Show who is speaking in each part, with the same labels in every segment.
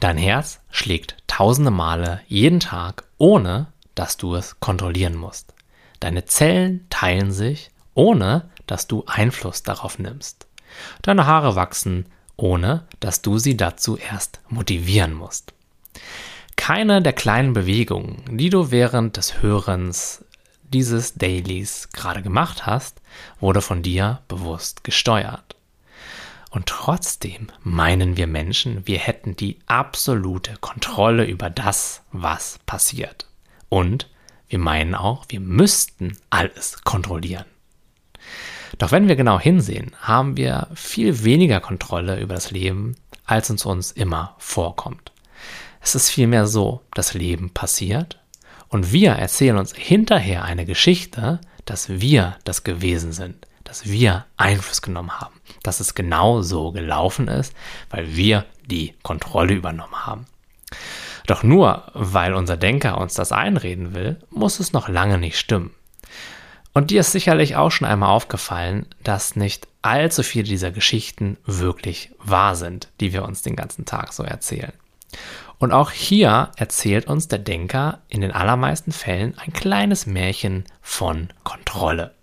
Speaker 1: Dein Herz schlägt tausende Male jeden Tag, ohne dass du es kontrollieren musst. Deine Zellen teilen sich, ohne dass du Einfluss darauf nimmst. Deine Haare wachsen, ohne dass du sie dazu erst motivieren musst. Keine der kleinen Bewegungen, die du während des Hörens dieses Dailies gerade gemacht hast, wurde von dir bewusst gesteuert. Und trotzdem meinen wir Menschen, wir hätten die absolute Kontrolle über das, was passiert. Und wir meinen auch, wir müssten alles kontrollieren. Doch wenn wir genau hinsehen, haben wir viel weniger Kontrolle über das Leben, als uns uns immer vorkommt. Es ist vielmehr so, das Leben passiert und wir erzählen uns hinterher eine Geschichte, dass wir das gewesen sind, dass wir Einfluss genommen haben, dass es genau so gelaufen ist, weil wir die Kontrolle übernommen haben. Doch nur weil unser Denker uns das einreden will, muss es noch lange nicht stimmen. Und dir ist sicherlich auch schon einmal aufgefallen, dass nicht allzu viele dieser Geschichten wirklich wahr sind, die wir uns den ganzen Tag so erzählen. Und auch hier erzählt uns der Denker in den allermeisten Fällen ein kleines Märchen von Kontrolle.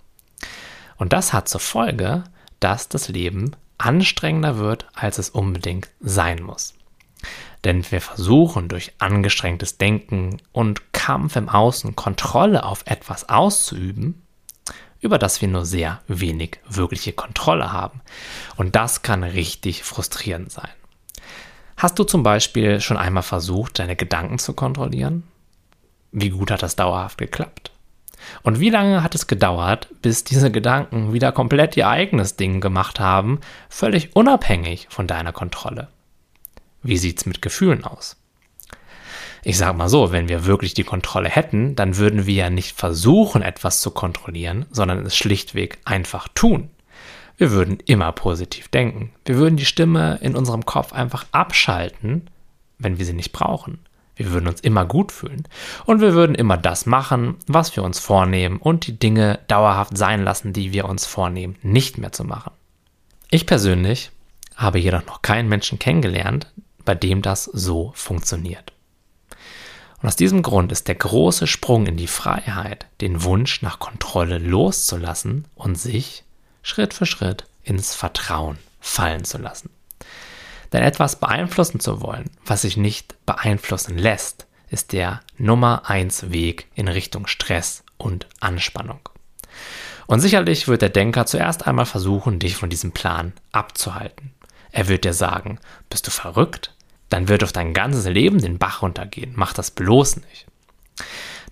Speaker 1: Und das hat zur Folge, dass das Leben anstrengender wird, als es unbedingt sein muss. Denn wir versuchen durch angestrengtes Denken und Kampf im Außen Kontrolle auf etwas auszuüben, über das wir nur sehr wenig wirkliche Kontrolle haben. Und das kann richtig frustrierend sein. Hast du zum Beispiel schon einmal versucht, deine Gedanken zu kontrollieren? Wie gut hat das dauerhaft geklappt? Und wie lange hat es gedauert, bis diese Gedanken wieder komplett ihr eigenes Ding gemacht haben, völlig unabhängig von deiner Kontrolle? Wie sieht's mit Gefühlen aus? Ich sage mal so, wenn wir wirklich die Kontrolle hätten, dann würden wir ja nicht versuchen, etwas zu kontrollieren, sondern es schlichtweg einfach tun. Wir würden immer positiv denken. Wir würden die Stimme in unserem Kopf einfach abschalten, wenn wir sie nicht brauchen. Wir würden uns immer gut fühlen. Und wir würden immer das machen, was wir uns vornehmen und die Dinge dauerhaft sein lassen, die wir uns vornehmen, nicht mehr zu machen. Ich persönlich habe jedoch noch keinen Menschen kennengelernt, bei dem das so funktioniert. Und aus diesem Grund ist der große Sprung in die Freiheit, den Wunsch nach Kontrolle loszulassen und sich Schritt für Schritt ins Vertrauen fallen zu lassen. Denn etwas beeinflussen zu wollen, was sich nicht beeinflussen lässt, ist der Nummer 1 Weg in Richtung Stress und Anspannung. Und sicherlich wird der Denker zuerst einmal versuchen, dich von diesem Plan abzuhalten. Er wird dir sagen, bist du verrückt? Dann wird auf dein ganzes Leben den Bach runtergehen. Mach das bloß nicht.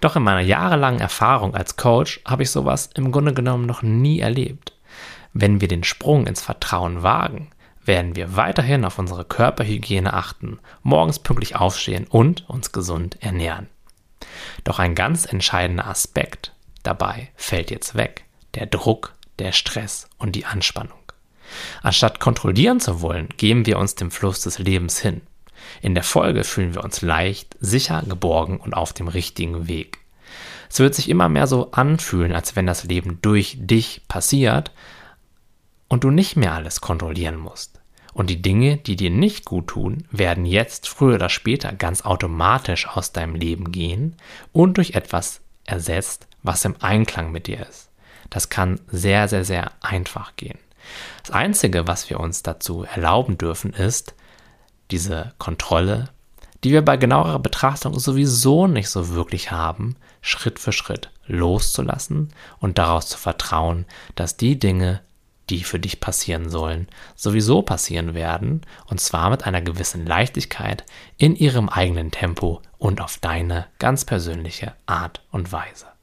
Speaker 1: Doch in meiner jahrelangen Erfahrung als Coach habe ich sowas im Grunde genommen noch nie erlebt. Wenn wir den Sprung ins Vertrauen wagen, werden wir weiterhin auf unsere Körperhygiene achten, morgens pünktlich aufstehen und uns gesund ernähren. Doch ein ganz entscheidender Aspekt dabei fällt jetzt weg, der Druck, der Stress und die Anspannung. Anstatt kontrollieren zu wollen, geben wir uns dem Fluss des Lebens hin. In der Folge fühlen wir uns leicht, sicher, geborgen und auf dem richtigen Weg. Es wird sich immer mehr so anfühlen, als wenn das Leben durch dich passiert, und du nicht mehr alles kontrollieren musst. Und die Dinge, die dir nicht gut tun, werden jetzt früher oder später ganz automatisch aus deinem Leben gehen und durch etwas ersetzt, was im Einklang mit dir ist. Das kann sehr, sehr, sehr einfach gehen. Das Einzige, was wir uns dazu erlauben dürfen, ist, diese Kontrolle, die wir bei genauerer Betrachtung sowieso nicht so wirklich haben, Schritt für Schritt loszulassen und daraus zu vertrauen, dass die Dinge, die für dich passieren sollen, sowieso passieren werden, und zwar mit einer gewissen Leichtigkeit, in ihrem eigenen Tempo und auf deine ganz persönliche Art und Weise.